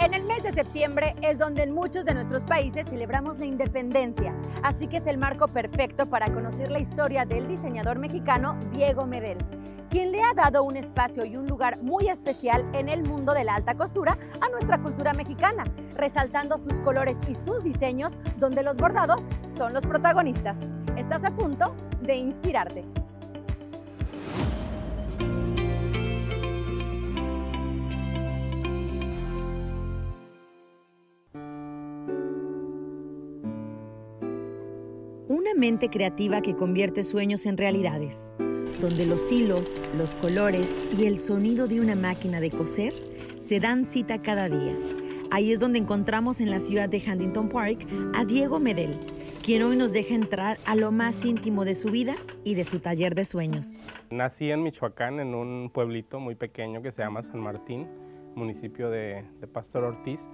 En el mes de septiembre es donde en muchos de nuestros países celebramos la independencia, así que es el marco perfecto para conocer la historia del diseñador mexicano Diego Medel, quien le ha dado un espacio y un lugar muy especial en el mundo de la alta costura a nuestra cultura mexicana, resaltando sus colores y sus diseños donde los bordados son los protagonistas. Estás a punto de inspirarte. Mente creativa que convierte sueños en realidades, donde los hilos, los colores y el sonido de una máquina de coser se dan cita cada día. Ahí es donde encontramos en la ciudad de Huntington Park a Diego Medel, quien hoy nos deja entrar a lo más íntimo de su vida y de su taller de sueños. Nací en Michoacán, en un pueblito muy pequeño que se llama San Martín municipio de, Pastor Ortiz.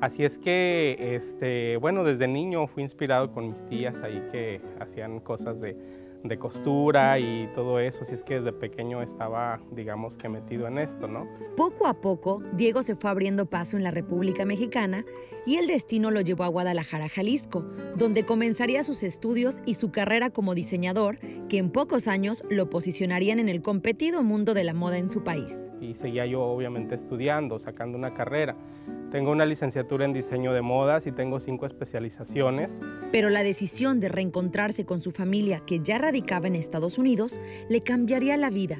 Así es que, este, bueno, desde niño fui inspirado con mis tías ahí que hacían cosas de, de costura y todo eso, así es que desde pequeño estaba, digamos que metido en esto, ¿no? Poco a poco, Diego se fue abriendo paso en la República Mexicana y el destino lo llevó a Guadalajara, Jalisco, donde comenzaría sus estudios y su carrera como diseñador, que en pocos años lo posicionarían en el competido mundo de la moda en su país. Y seguía yo obviamente estudiando, sacando una carrera. Tengo una licenciatura en diseño de modas y tengo cinco especializaciones. Pero la decisión de reencontrarse con su familia, que ya radicaba en Estados Unidos, le cambiaría la vida.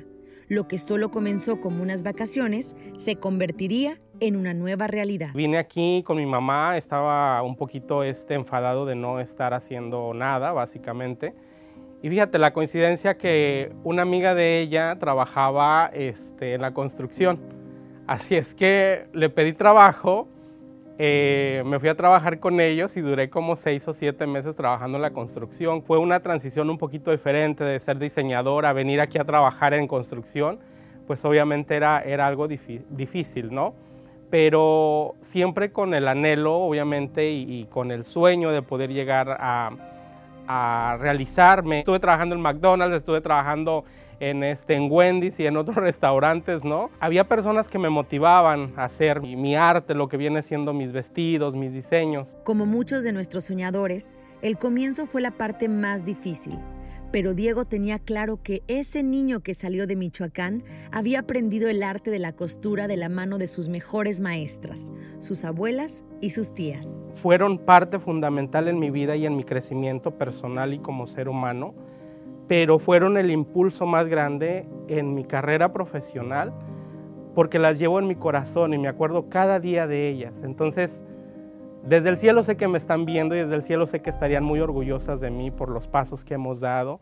Lo que solo comenzó como unas vacaciones se convertiría en una nueva realidad. Vine aquí con mi mamá, estaba un poquito este, enfadado de no estar haciendo nada, básicamente. Y fíjate, la coincidencia que una amiga de ella trabajaba este, en la construcción. Así es que le pedí trabajo, eh, me fui a trabajar con ellos y duré como seis o siete meses trabajando en la construcción. Fue una transición un poquito diferente de ser diseñador a venir aquí a trabajar en construcción, pues obviamente era, era algo difícil, ¿no? Pero siempre con el anhelo, obviamente, y, con el sueño de poder llegar a, a realizarme. Estuve trabajando en McDonald's, estuve trabajando en, este, en Wendy's y en otros restaurantes, ¿no? Había personas que me motivaban a hacer mi, arte, lo que viene siendo mis vestidos, mis diseños. Como muchos de nuestros soñadores, el comienzo fue la parte más difícil. Pero Diego tenía claro que ese niño que salió de Michoacán había aprendido el arte de la costura de la mano de sus mejores maestras, sus abuelas y sus tías. Fueron parte fundamental en mi vida y en mi crecimiento personal y como ser humano pero fueron el impulso más grande en mi carrera profesional porque las llevo en mi corazón y me acuerdo cada día de ellas. Entonces, desde el cielo sé que me están viendo y desde el cielo sé que estarían muy orgullosas de mí por los pasos que hemos dado.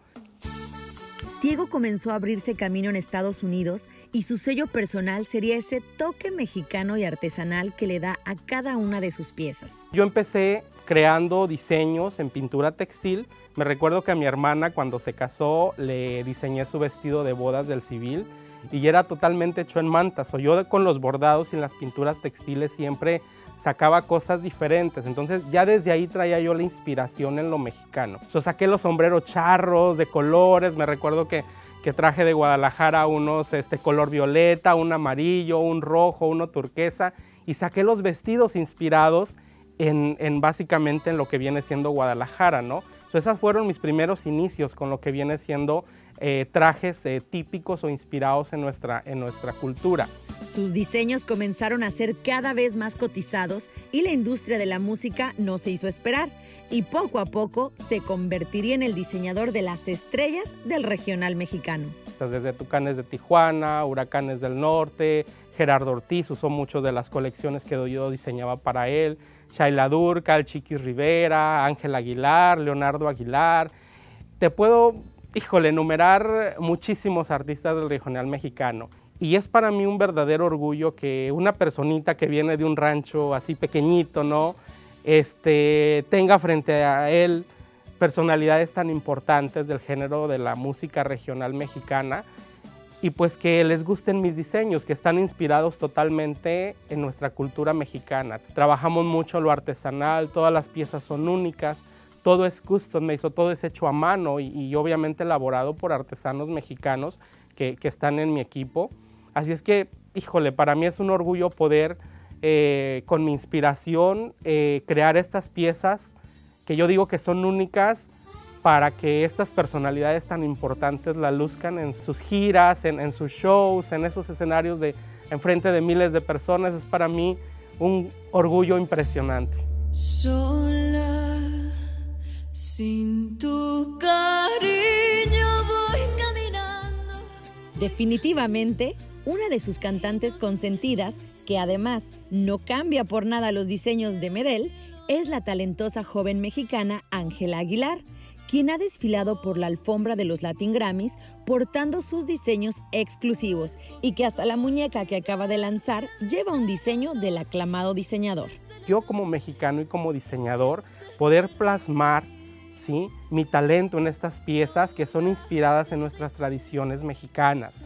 Diego comenzó a abrirse camino en Estados Unidos y su sello personal sería ese toque mexicano y artesanal que le da a cada una de sus piezas. Yo empecé creando diseños en pintura textil. Me recuerdo que a mi hermana cuando se casó le diseñé su vestido de bodas del civil y era totalmente hecho en mantas. O yo con los bordados y las pinturas textiles siempre sacaba cosas diferentes. Entonces ya desde ahí traía yo la inspiración en lo mexicano. Yo saqué los sombreros charros de colores. Me recuerdo que, que traje de Guadalajara unos este, color violeta, un amarillo, un rojo, uno turquesa. Y saqué los vestidos inspirados en, básicamente en lo que viene siendo Guadalajara, ¿no? So, esos fueron mis primeros inicios con lo que viene siendo eh, trajes eh, típicos o inspirados en nuestra, en nuestra cultura. Sus diseños comenzaron a ser cada vez más cotizados y la industria de la música no se hizo esperar y poco a poco se convertiría en el diseñador de las estrellas del regional mexicano. Desde Tucanes de Tijuana, Huracanes del Norte, Gerardo Ortiz usó mucho de las colecciones que yo diseñaba para él. Shaila Durcal, Chiqui Rivera, Ángel Aguilar, Leonardo Aguilar. Te puedo, híjole, enumerar muchísimos artistas del regional mexicano. Y es para mí un verdadero orgullo que una personita que viene de un rancho así pequeñito, ¿no? Este, tenga frente a él personalidades tan importantes del género de la música regional mexicana y pues que les gusten mis diseños, que están inspirados totalmente en nuestra cultura mexicana. Trabajamos mucho lo artesanal, todas las piezas son únicas, todo es custom made, todo es hecho a mano y, obviamente elaborado por artesanos mexicanos que, que, están en mi equipo. Así es que, híjole, para mí es un orgullo poder eh, con mi inspiración, eh, crear estas piezas que yo digo que son únicas para que estas personalidades tan importantes la luzcan en sus giras, en, sus shows, en esos escenarios de enfrente de miles de personas. Es para mí un orgullo impresionante. Sola, sin tu cariño voy caminando. Definitivamente, una de sus cantantes consentidas, que además no cambia por nada los diseños de Medel, es la talentosa joven mexicana Ángela Aguilar, quien ha desfilado por la alfombra de los Latin Grammys portando sus diseños exclusivos y que hasta la muñeca que acaba de lanzar lleva un diseño del aclamado diseñador. Yo como mexicano y como diseñador poder plasmar ¿sí? mi talento en estas piezas que son inspiradas en nuestras tradiciones mexicanas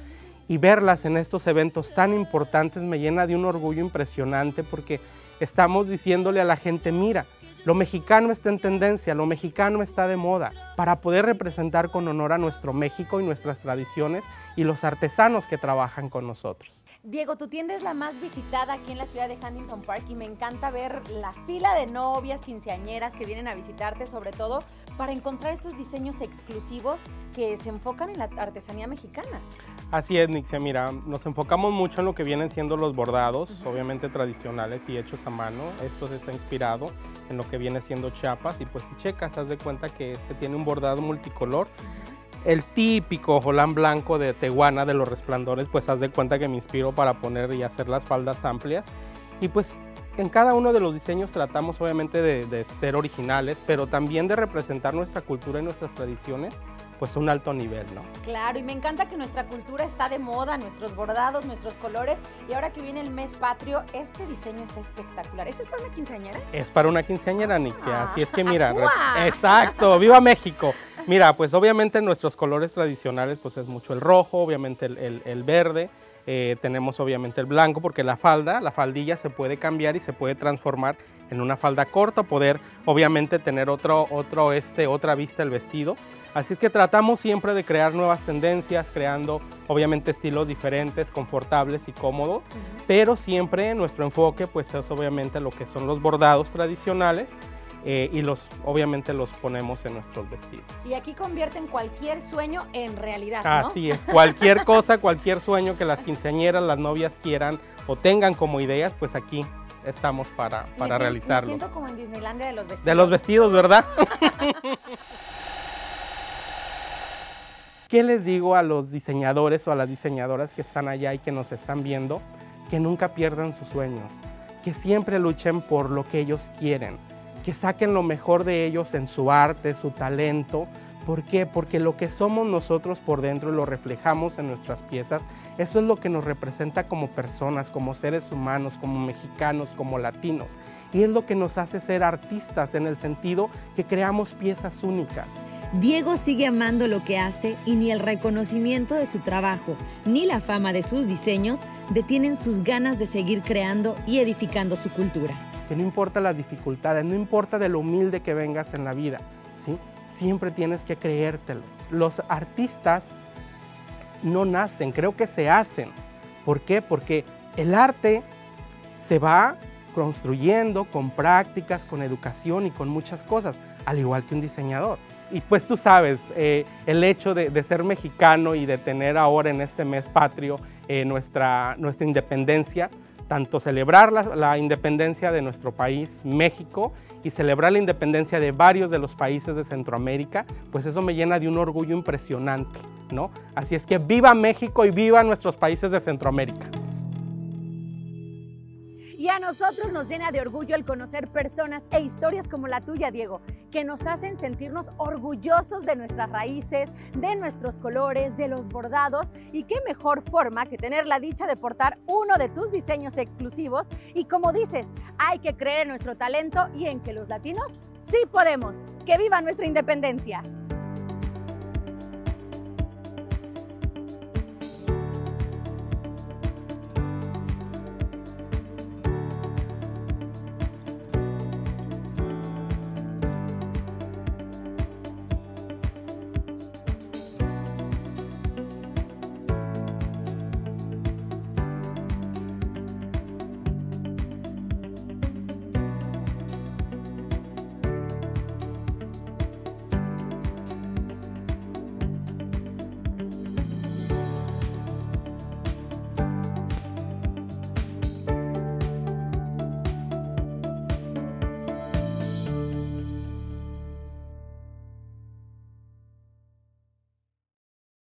y verlas en estos eventos tan importantes me llena de un orgullo impresionante porque estamos diciéndole a la gente, mira, lo mexicano está en tendencia, lo mexicano está de moda, para poder representar con honor a nuestro México y nuestras tradiciones y los artesanos que trabajan con nosotros. Diego, tu tienda es la más visitada aquí en la ciudad de Huntington Park y me encanta ver la fila de novias, quinceañeras que vienen a visitarte, sobre todo para encontrar estos diseños exclusivos que se enfocan en la artesanía mexicana. Así es, Nixia. Mira, nos enfocamos mucho en lo que vienen siendo los bordados, obviamente tradicionales y hechos a mano. Esto está inspirado en lo que viene siendo Chiapas y pues si checas, haz de cuenta que este tiene un bordado multicolor. El típico holán blanco de Tehuana de los resplandores, pues haz de cuenta que me inspiro para poner y hacer las faldas amplias. Y pues en cada uno de los diseños tratamos obviamente de, de ser originales, pero también de representar nuestra cultura y nuestras tradiciones pues un alto nivel, ¿no? Claro, y me encanta que nuestra cultura está de moda, nuestros bordados, nuestros colores, y ahora que viene el mes patrio, este diseño está espectacular. ¿Este es para una quinceañera? Es para una quinceañera, Nixia, así es que mira, exacto, ¡viva México! Mira, pues obviamente nuestros colores tradicionales, pues es mucho el rojo, obviamente el, verde, eh, tenemos obviamente el blanco porque la falda, la faldilla se puede cambiar y se puede transformar en una falda corta, poder obviamente tener otro, otro, este, otra vista el vestido. Así es que tratamos siempre de crear nuevas tendencias, creando obviamente estilos diferentes, confortables y cómodos, pero siempre nuestro enfoque pues es obviamente lo que son los bordados tradicionales, eh, y los obviamente los ponemos en nuestros vestidos. Y aquí convierten cualquier sueño en realidad. ¿no? Así es, cualquier cosa, cualquier sueño que las quinceañeras, las novias quieran o tengan como ideas, pues aquí estamos para, para realizarlo. Me siento como en Disneylandia de los vestidos. De los vestidos, ¿verdad? ¿Qué les digo a los diseñadores o a las diseñadoras que están allá y que nos están viendo? Que nunca pierdan sus sueños, que siempre luchen por lo que ellos quieren, que saquen lo mejor de ellos en su arte, su talento, ¿Por qué? Porque lo que somos nosotros por dentro lo reflejamos en nuestras piezas, eso es lo que nos representa como personas, como seres humanos, como mexicanos, como latinos. Y es lo que nos hace ser artistas en el sentido que creamos piezas únicas. Diego sigue amando lo que hace y ni el reconocimiento de su trabajo ni la fama de sus diseños detienen sus ganas de seguir creando y edificando su cultura. Que no importa las dificultades, no importa de lo humilde que vengas en la vida, ¿sí? siempre tienes que creértelo. Los artistas no nacen, creo que se hacen. ¿Por qué? Porque el arte se va construyendo con prácticas, con educación y con muchas cosas, al igual que un diseñador. Y pues tú sabes, eh, el hecho de, ser mexicano y de tener ahora en este mes patrio eh, nuestra, nuestra independencia, tanto celebrar la, independencia de nuestro país, México, y celebrar la independencia de varios de los países de Centroamérica, pues eso me llena de un orgullo impresionante, ¿no? Así es que viva México y viva nuestros países de Centroamérica. Y a nosotros nos llena de orgullo el conocer personas e historias como la tuya, Diego, que nos hacen sentirnos orgullosos de nuestras raíces, de nuestros colores, de los bordados. Y qué mejor forma que tener la dicha de portar uno de tus diseños exclusivos. Y como dices, hay que creer en nuestro talento y en que los latinos sí podemos. ¡Que viva nuestra independencia!